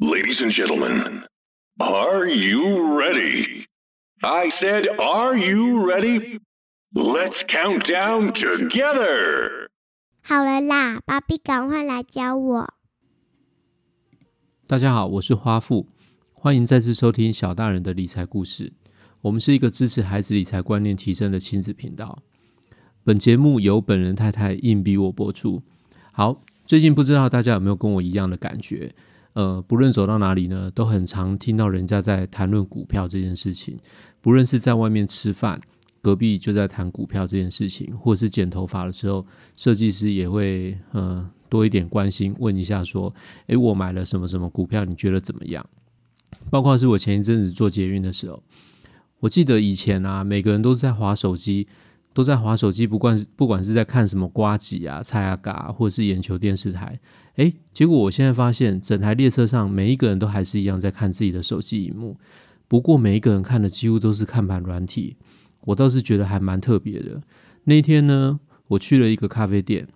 Ladies and gentlemen, are you ready? I said, are you ready? Let's count down together. 好了啦，芭比，赶快来教我。大家好，我是花富，欢迎再次收听小大人的理财故事。我们是一个支持孩子理财观念提升的亲子频道。本节目由本人太太硬逼我播出。好，最近不知道大家有没有跟我一样的感觉？呃，不论走到哪里呢，都很常听到人家在谈论股票这件事情。不论是在外面吃饭，隔壁就在谈股票这件事情，或是剪头发的时候，设计师也会呃多一点关心，问一下说：“诶，我买了什么什么股票，你觉得怎么样？”包括是我前一阵子做捷运的时候，我记得以前啊，每个人都在划手机。都在划手机，不管不管是在看什么瓜子啊、菜啊嘎，或者是眼球电视台，诶，结果我现在发现，整台列车上每一个人都还是一样在看自己的手机荧幕，不过每一个人看的几乎都是看盘软体，我倒是觉得还蛮特别的。那天呢，我去了一个咖啡店，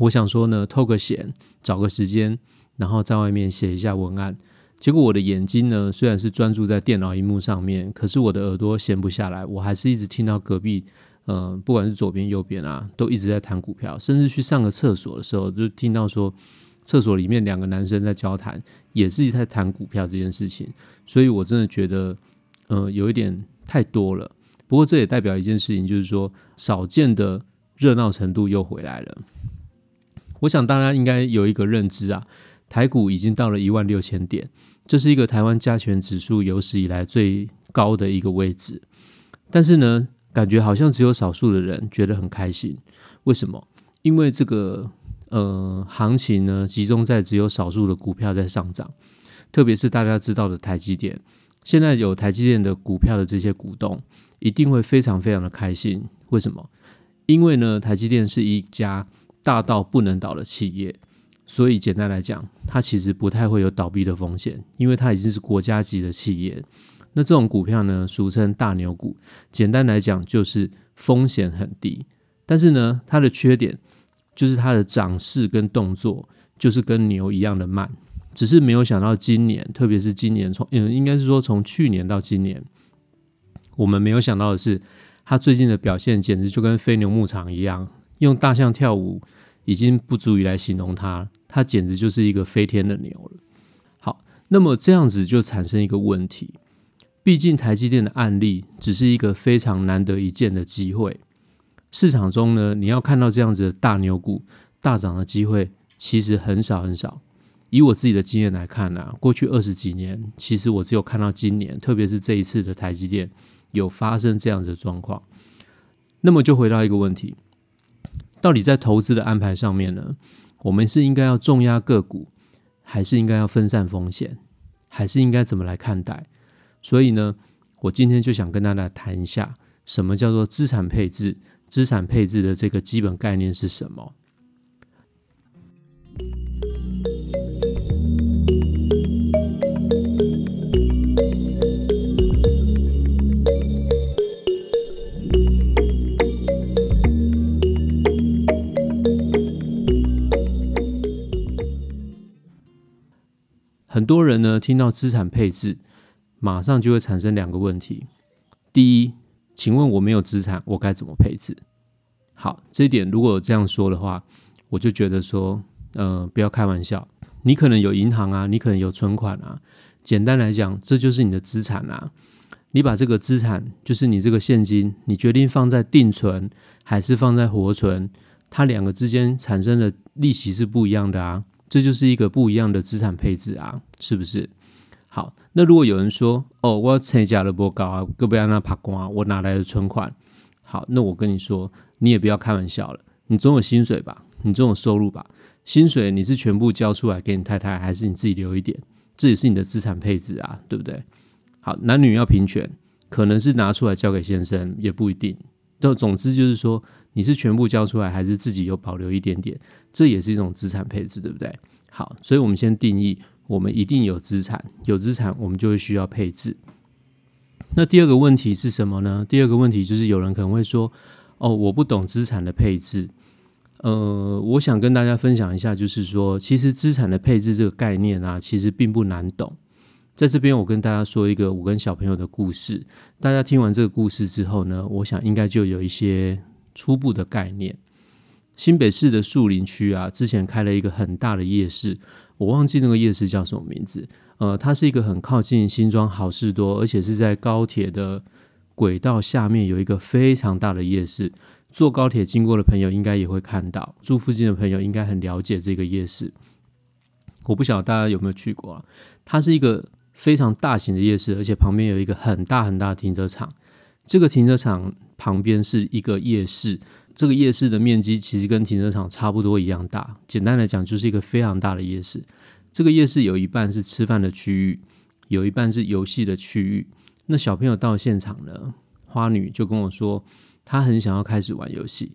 我想说呢，偷个闲，找个时间，然后在外面写一下文案。结果我的眼睛呢，虽然是专注在电脑荧幕上面，可是我的耳朵闲不下来，我还是一直听到隔壁，嗯，不管是左边右边啊，都一直在谈股票，甚至去上个厕所的时候，就听到说厕所里面两个男生在交谈，也是在谈股票这件事情。所以我真的觉得，嗯，有一点太多了。不过这也代表一件事情，就是说少见的热闹程度又回来了。我想大家应该有一个认知啊。台股已经到了一万六千点，这是一个台湾加权指数有史以来最高的一个位置。但是呢，感觉好像只有少数的人觉得很开心。为什么？因为这个呃行情呢，集中在只有少数的股票在上涨，特别是大家知道的台积电。现在有台积电的股票的这些股东，一定会非常非常的开心。为什么？因为呢，台积电是一家大到不能倒的企业。所以简单来讲，它其实不太会有倒闭的风险，因为它已经是国家级的企业。那这种股票呢，俗称大牛股。简单来讲，就是风险很低，但是呢，它的缺点就是它的涨势跟动作就是跟牛一样的慢。只是没有想到今年，特别是今年从嗯，应该是说从去年到今年，我们没有想到的是，它最近的表现简直就跟飞牛牧场一样，用大象跳舞。已经不足以来形容它，它简直就是一个飞天的牛了。好，那么这样子就产生一个问题，毕竟台积电的案例只是一个非常难得一见的机会，市场中呢，你要看到这样子的大牛股大涨的机会，其实很少很少。以我自己的经验来看呢，过去二十几年，其实我只有看到今年，特别是这一次的台积电有发生这样子的状况。那么就回到一个问题。到底在投资的安排上面呢？我们是应该要重压个股，还是应该要分散风险，还是应该怎么来看待？所以呢，我今天就想跟大家谈一下，什么叫做资产配置？资产配置的这个基本概念是什么？很多人呢听到资产配置，马上就会产生两个问题。第一，请问我没有资产，我该怎么配置？好，这一点如果这样说的话，我就觉得说，呃，不要开玩笑。你可能有银行啊，你可能有存款啊。简单来讲，这就是你的资产啊。你把这个资产，就是你这个现金，你决定放在定存还是放在活存，它两个之间产生的利息是不一样的啊。这就是一个不一样的资产配置啊，是不是？好，那如果有人说，哦，我要参加了波高啊，哥不要那爬光啊，我哪来的存款？好，那我跟你说，你也不要开玩笑了，你总有薪水吧？你总有收入吧？薪水你是全部交出来给你太太，还是你自己留一点？这也是你的资产配置啊，对不对？好，男女要平权，可能是拿出来交给先生，也不一定。都总之就是说，你是全部交出来，还是自己有保留一点点？这也是一种资产配置，对不对？好，所以我们先定义，我们一定有资产，有资产我们就会需要配置。那第二个问题是什么呢？第二个问题就是有人可能会说，哦，我不懂资产的配置。呃，我想跟大家分享一下，就是说，其实资产的配置这个概念啊，其实并不难懂。在这边，我跟大家说一个我跟小朋友的故事。大家听完这个故事之后呢，我想应该就有一些初步的概念。新北市的树林区啊，之前开了一个很大的夜市，我忘记那个夜市叫什么名字。呃，它是一个很靠近新庄好事多，而且是在高铁的轨道下面有一个非常大的夜市。坐高铁经过的朋友应该也会看到，住附近的朋友应该很了解这个夜市。我不晓得大家有没有去过啊？它是一个非常大型的夜市，而且旁边有一个很大很大的停车场。这个停车场旁边是一个夜市，这个夜市的面积其实跟停车场差不多一样大。简单来讲，就是一个非常大的夜市。这个夜市有一半是吃饭的区域，有一半是游戏的区域。那小朋友到现场呢，花女就跟我说。她很想要开始玩游戏，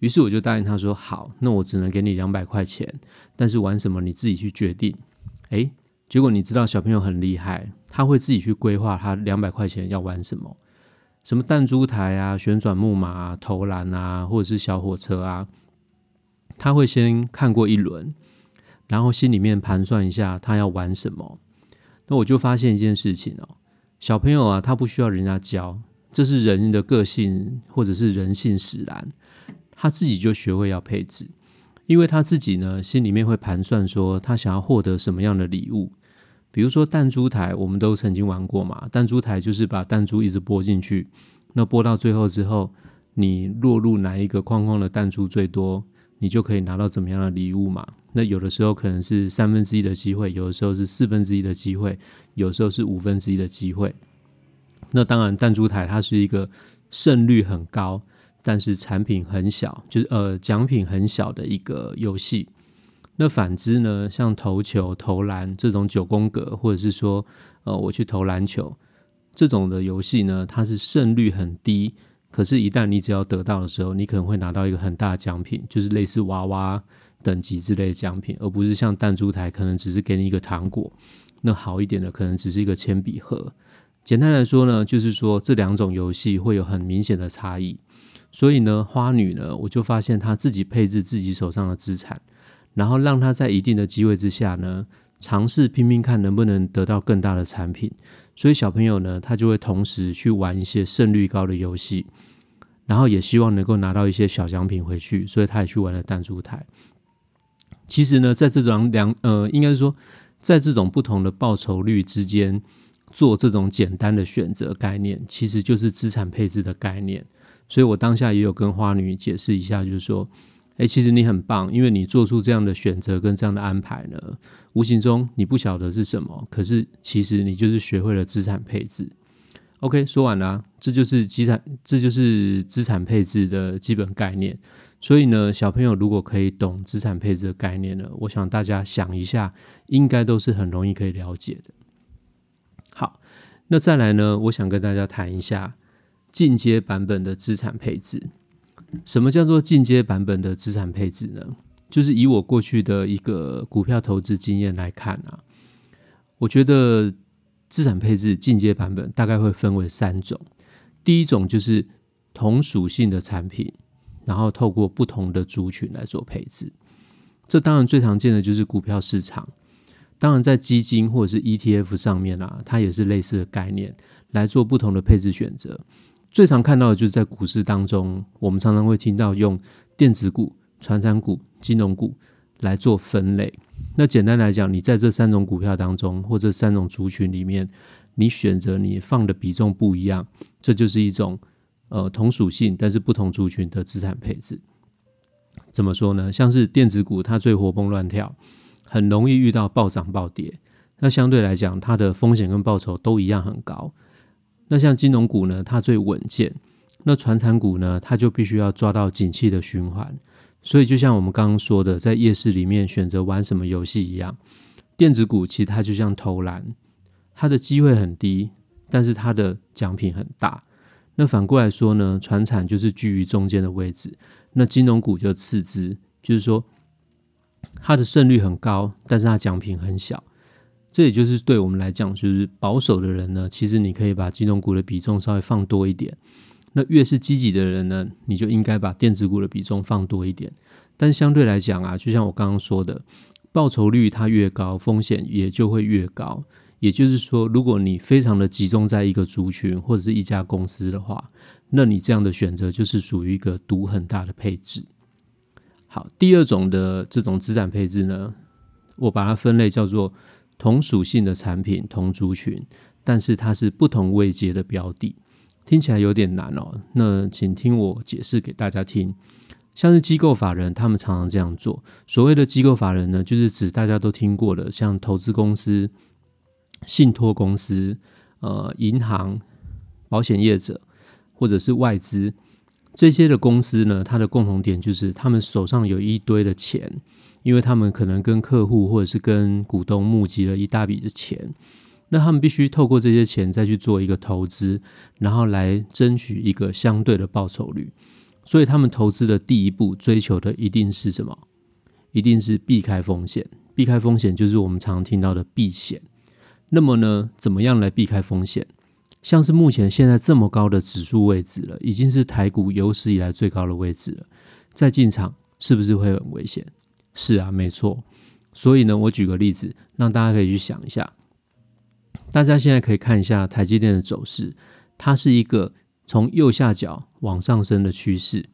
于是我就答应她说：“好，那我只能给你两百块钱，但是玩什么你自己去决定。”诶，结果你知道小朋友很厉害，他会自己去规划他两百块钱要玩什么，什么弹珠台啊、旋转木马、啊投篮啊，或者是小火车啊，他会先看过一轮，然后心里面盘算一下他要玩什么。那我就发现一件事情哦，小朋友啊，他不需要人家教。这是人的个性，或者是人性使然，他自己就学会要配置，因为他自己呢心里面会盘算说他想要获得什么样的礼物，比如说弹珠台，我们都曾经玩过嘛，弹珠台就是把弹珠一直拨进去，那拨到最后之后，你落入哪一个框框的弹珠最多，你就可以拿到怎么样的礼物嘛。那有的时候可能是三分之一的机会，有的时候是四分之一的机会，有时候是五分之一的机会。那当然，弹珠台它是一个胜率很高，但是产品很小，就是呃奖品很小的一个游戏。那反之呢，像投球、投篮这种九宫格，或者是说呃我去投篮球这种的游戏呢，它是胜率很低，可是，一旦你只要得到的时候，你可能会拿到一个很大的奖品，就是类似娃娃等级之类的奖品，而不是像弹珠台可能只是给你一个糖果。那好一点的，可能只是一个铅笔盒。简单来说呢，就是说这两种游戏会有很明显的差异。所以呢，花女呢，我就发现她自己配置自己手上的资产，然后让他在一定的机会之下呢，尝试拼拼看能不能得到更大的产品。所以小朋友呢，他就会同时去玩一些胜率高的游戏，然后也希望能够拿到一些小奖品回去，所以他也去玩了弹珠台。其实呢，在这种两呃，应该说，在这种不同的报酬率之间。做这种简单的选择概念，其实就是资产配置的概念。所以我当下也有跟花女解释一下，就是说，哎，其实你很棒，因为你做出这样的选择跟这样的安排呢，无形中你不晓得是什么，可是其实你就是学会了资产配置。OK，说完了，这就是资产，这就是资产配置的基本概念。所以呢，小朋友如果可以懂资产配置的概念呢，我想大家想一下，应该都是很容易可以了解的。好，那再来呢？我想跟大家谈一下进阶版本的资产配置。什么叫做进阶版本的资产配置呢？就是以我过去的一个股票投资经验来看啊，我觉得资产配置进阶版本大概会分为三种。第一种就是同属性的产品，然后透过不同的族群来做配置。这当然最常见的就是股票市场。当然，在基金或者是 ETF 上面啊，它也是类似的概念来做不同的配置选择。最常看到的就是在股市当中，我们常常会听到用电子股、传产股、金融股来做分类。那简单来讲，你在这三种股票当中，或者三种族群里面，你选择你放的比重不一样，这就是一种呃同属性但是不同族群的资产配置。怎么说呢？像是电子股，它最活蹦乱跳。很容易遇到暴涨暴跌，那相对来讲，它的风险跟报酬都一样很高。那像金融股呢，它最稳健；那传产股呢，它就必须要抓到景气的循环。所以，就像我们刚刚说的，在夜市里面选择玩什么游戏一样，电子股其实它就像投篮，它的机会很低，但是它的奖品很大。那反过来说呢，传产就是居于中间的位置，那金融股就次之，就是说。它的胜率很高，但是它奖品很小。这也就是对我们来讲，就是保守的人呢，其实你可以把金融股的比重稍微放多一点。那越是积极的人呢，你就应该把电子股的比重放多一点。但相对来讲啊，就像我刚刚说的，报酬率它越高，风险也就会越高。也就是说，如果你非常的集中在一个族群或者是一家公司的话，那你这样的选择就是属于一个赌很大的配置。好，第二种的这种资产配置呢，我把它分类叫做同属性的产品、同族群，但是它是不同位阶的标的，听起来有点难哦。那请听我解释给大家听。像是机构法人，他们常常这样做。所谓的机构法人呢，就是指大家都听过的，像投资公司、信托公司、呃银行、保险业者，或者是外资。这些的公司呢，它的共同点就是他们手上有一堆的钱，因为他们可能跟客户或者是跟股东募集了一大笔的钱，那他们必须透过这些钱再去做一个投资，然后来争取一个相对的报酬率。所以他们投资的第一步追求的一定是什么？一定是避开风险。避开风险就是我们常听到的避险。那么呢，怎么样来避开风险？像是目前现在这么高的指数位置了，已经是台股有史以来最高的位置了，再进场是不是会很危险？是啊，没错。所以呢，我举个例子，让大家可以去想一下。大家现在可以看一下台积电的走势，它是一个从右下角往上升的趋势。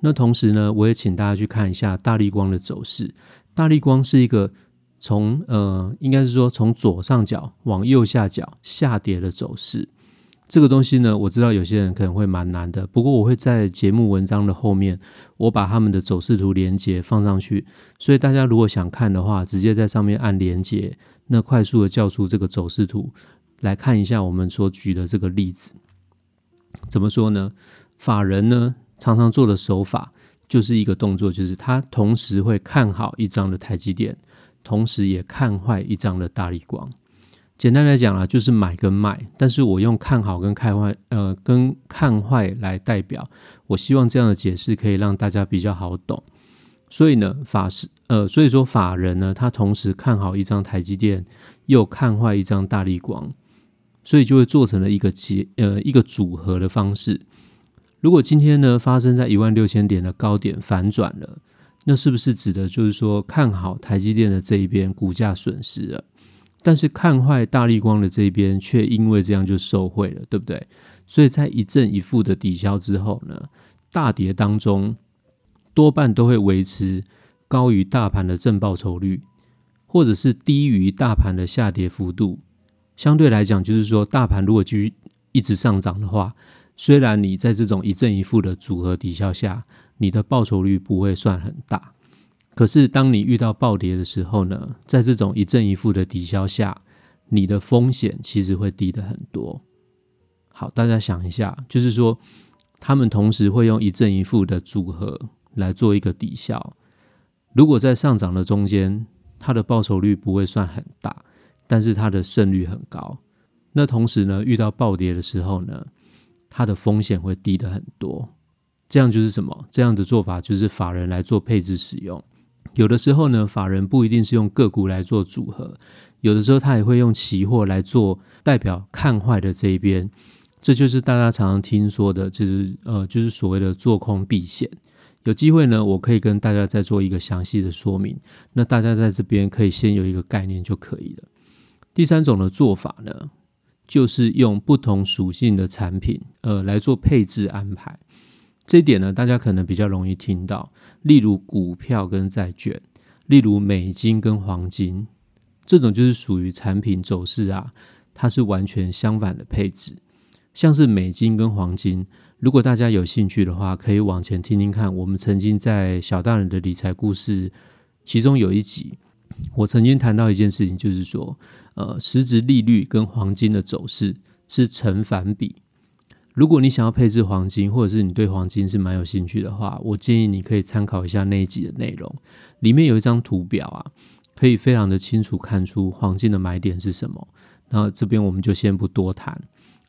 那同时呢，我也请大家去看一下大力光的走势。大力光是一个从呃，应该是说从左上角往右下角下跌的走势。这个东西呢，我知道有些人可能会蛮难的，不过我会在节目文章的后面，我把他们的走势图连接放上去，所以大家如果想看的话，直接在上面按连接，那快速的叫出这个走势图来看一下我们所举的这个例子。怎么说呢？法人呢常常做的手法就是一个动作，就是他同时会看好一张的台积电，同时也看坏一张的大力光。简单来讲啊，就是买跟卖，但是我用看好跟看坏，呃，跟看坏来代表。我希望这样的解释可以让大家比较好懂。所以呢，法师，呃，所以说法人呢，他同时看好一张台积电，又看坏一张大力光，所以就会做成了一个结，呃，一个组合的方式。如果今天呢发生在一万六千点的高点反转了，那是不是指的就是说看好台积电的这一边股价损失了？但是看坏大力光的这边，却因为这样就受贿了，对不对？所以在一正一负的抵消之后呢，大跌当中多半都会维持高于大盘的正报酬率，或者是低于大盘的下跌幅度。相对来讲，就是说大盘如果继续一直上涨的话，虽然你在这种一正一负的组合抵消下，你的报酬率不会算很大。可是，当你遇到暴跌的时候呢，在这种一正一负的抵消下，你的风险其实会低的很多。好，大家想一下，就是说，他们同时会用一正一负的组合来做一个抵消。如果在上涨的中间，它的报酬率不会算很大，但是它的胜率很高。那同时呢，遇到暴跌的时候呢，它的风险会低的很多。这样就是什么？这样的做法就是法人来做配置使用。有的时候呢，法人不一定是用个股来做组合，有的时候他也会用期货来做代表看坏的这一边，这就是大家常常听说的，就是呃，就是所谓的做空避险。有机会呢，我可以跟大家再做一个详细的说明，那大家在这边可以先有一个概念就可以了。第三种的做法呢，就是用不同属性的产品，呃，来做配置安排。这一点呢，大家可能比较容易听到，例如股票跟债券，例如美金跟黄金，这种就是属于产品走势啊，它是完全相反的配置。像是美金跟黄金，如果大家有兴趣的话，可以往前听听看。我们曾经在小大人的理财故事，其中有一集，我曾经谈到一件事情，就是说，呃，实质利率跟黄金的走势是成反比。如果你想要配置黄金，或者是你对黄金是蛮有兴趣的话，我建议你可以参考一下那一集的内容，里面有一张图表啊，可以非常的清楚看出黄金的买点是什么。那这边我们就先不多谈。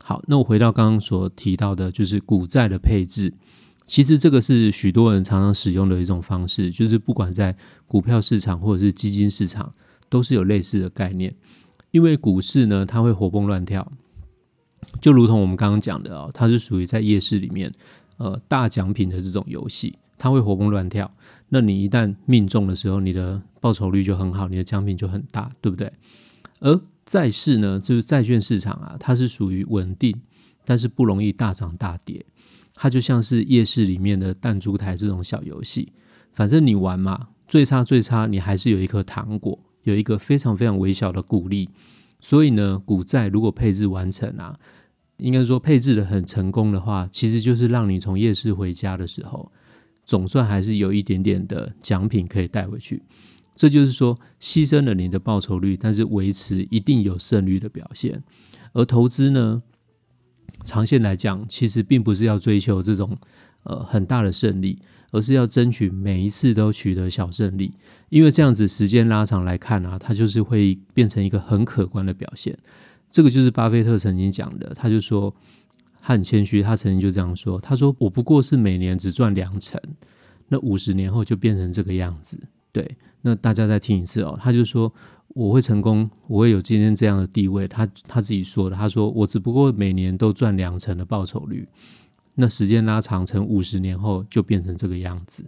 好，那我回到刚刚所提到的，就是股债的配置。其实这个是许多人常常使用的一种方式，就是不管在股票市场或者是基金市场，都是有类似的概念。因为股市呢，它会活蹦乱跳。就如同我们刚刚讲的哦，它是属于在夜市里面，呃，大奖品的这种游戏，它会活蹦乱跳。那你一旦命中的时候，你的报酬率就很好，你的奖品就很大，对不对？而债市呢，就是债券市场啊，它是属于稳定，但是不容易大涨大跌。它就像是夜市里面的弹珠台这种小游戏，反正你玩嘛，最差最差，你还是有一颗糖果，有一个非常非常微小的鼓励。所以呢，股债如果配置完成啊，应该说配置的很成功的话，其实就是让你从夜市回家的时候，总算还是有一点点的奖品可以带回去。这就是说，牺牲了你的报酬率，但是维持一定有胜率的表现。而投资呢，长线来讲，其实并不是要追求这种呃很大的胜利，而是要争取每一次都取得小胜利。因为这样子时间拉长来看啊，它就是会变成一个很可观的表现。这个就是巴菲特曾经讲的，他就说他很谦虚，他曾经就这样说：他说我不过是每年只赚两成，那五十年后就变成这个样子。对，那大家再听一次哦。他就说我会成功，我会有今天这样的地位。他他自己说的，他说我只不过每年都赚两成的报酬率，那时间拉长成五十年后就变成这个样子，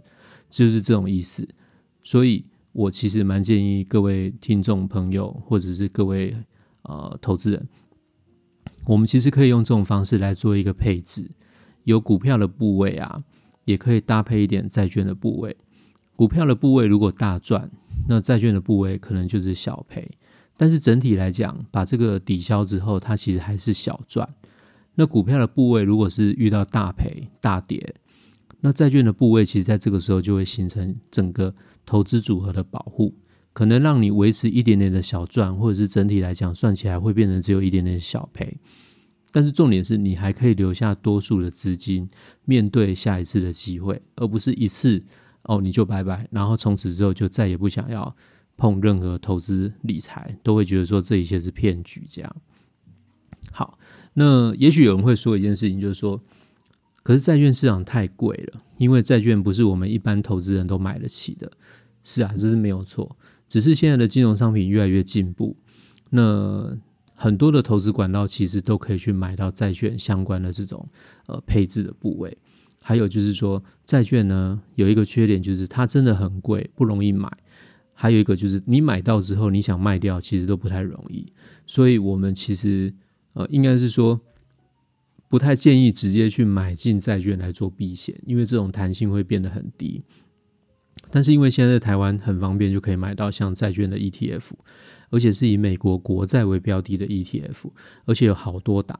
就是这种意思。所以我其实蛮建议各位听众朋友，或者是各位呃投资人，我们其实可以用这种方式来做一个配置，有股票的部位啊，也可以搭配一点债券的部位。股票的部位如果大赚，那债券的部位可能就是小赔。但是整体来讲，把这个抵消之后，它其实还是小赚。那股票的部位如果是遇到大赔大跌，那债券的部位其实在这个时候就会形成整个投资组合的保护，可能让你维持一点点的小赚，或者是整体来讲算起来会变成只有一点点小赔。但是重点是你还可以留下多数的资金，面对下一次的机会，而不是一次。哦，你就拜拜，然后从此之后就再也不想要碰任何投资理财，都会觉得说这一切是骗局。这样，好，那也许有人会说一件事情，就是说，可是债券市场太贵了，因为债券不是我们一般投资人都买得起的。是啊，这是没有错，只是现在的金融商品越来越进步，那很多的投资管道其实都可以去买到债券相关的这种呃配置的部位。还有就是说，债券呢有一个缺点，就是它真的很贵，不容易买。还有一个就是你买到之后，你想卖掉，其实都不太容易。所以，我们其实呃，应该是说，不太建议直接去买进债券来做避险，因为这种弹性会变得很低。但是，因为现在在台湾很方便，就可以买到像债券的 ETF，而且是以美国国债为标的的 ETF，而且有好多档。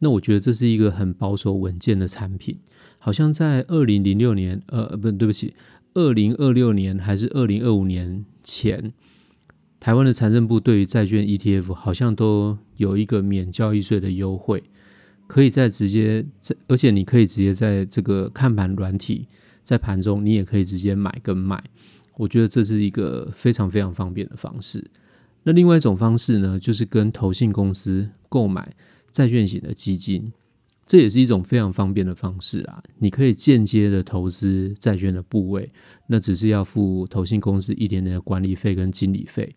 那我觉得这是一个很保守稳健的产品，好像在二零零六年，呃，不，对不起，二零二六年还是二零二五年前，台湾的财政部对于债券 ETF 好像都有一个免交易税的优惠，可以在直接在，而且你可以直接在这个看盘软体，在盘中你也可以直接买跟卖，我觉得这是一个非常非常方便的方式。那另外一种方式呢，就是跟投信公司购买。债券型的基金，这也是一种非常方便的方式啊！你可以间接的投资债券的部位，那只是要付投信公司一点点的管理费跟经理费，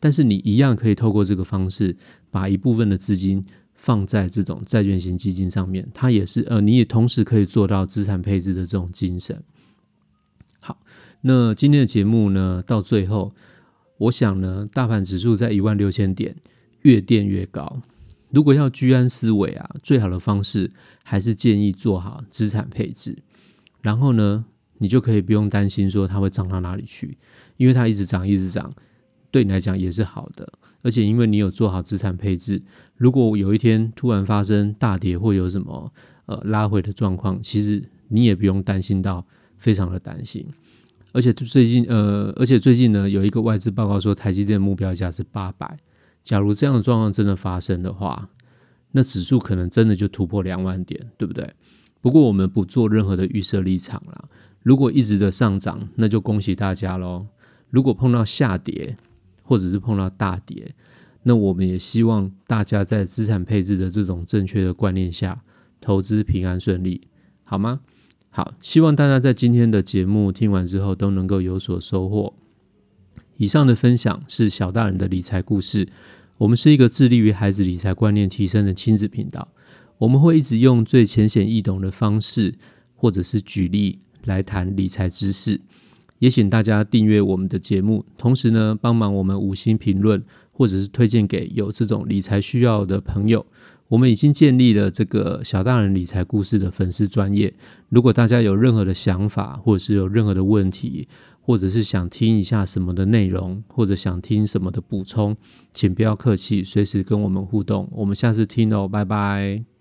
但是你一样可以透过这个方式，把一部分的资金放在这种债券型基金上面，它也是呃，你也同时可以做到资产配置的这种精神。好，那今天的节目呢，到最后，我想呢，大盘指数在一万六千点，越垫越高。如果要居安思危啊，最好的方式还是建议做好资产配置。然后呢，你就可以不用担心说它会涨到哪里去，因为它一直涨一直涨，对你来讲也是好的。而且因为你有做好资产配置，如果有一天突然发生大跌或有什么呃拉回的状况，其实你也不用担心到非常的担心。而且最近呃，而且最近呢，有一个外资报告说，台积电目标价是八百。假如这样的状况真的发生的话，那指数可能真的就突破两万点，对不对？不过我们不做任何的预设立场了。如果一直的上涨，那就恭喜大家喽。如果碰到下跌，或者是碰到大跌，那我们也希望大家在资产配置的这种正确的观念下，投资平安顺利，好吗？好，希望大家在今天的节目听完之后都能够有所收获。以上的分享是小大人的理财故事。我们是一个致力于孩子理财观念提升的亲子频道。我们会一直用最浅显易懂的方式，或者是举例来谈理财知识。也请大家订阅我们的节目，同时呢，帮忙我们五星评论，或者是推荐给有这种理财需要的朋友。我们已经建立了这个小大人理财故事的粉丝专业。如果大家有任何的想法，或者是有任何的问题，或者是想听一下什么的内容，或者想听什么的补充，请不要客气，随时跟我们互动。我们下次听哦，拜拜。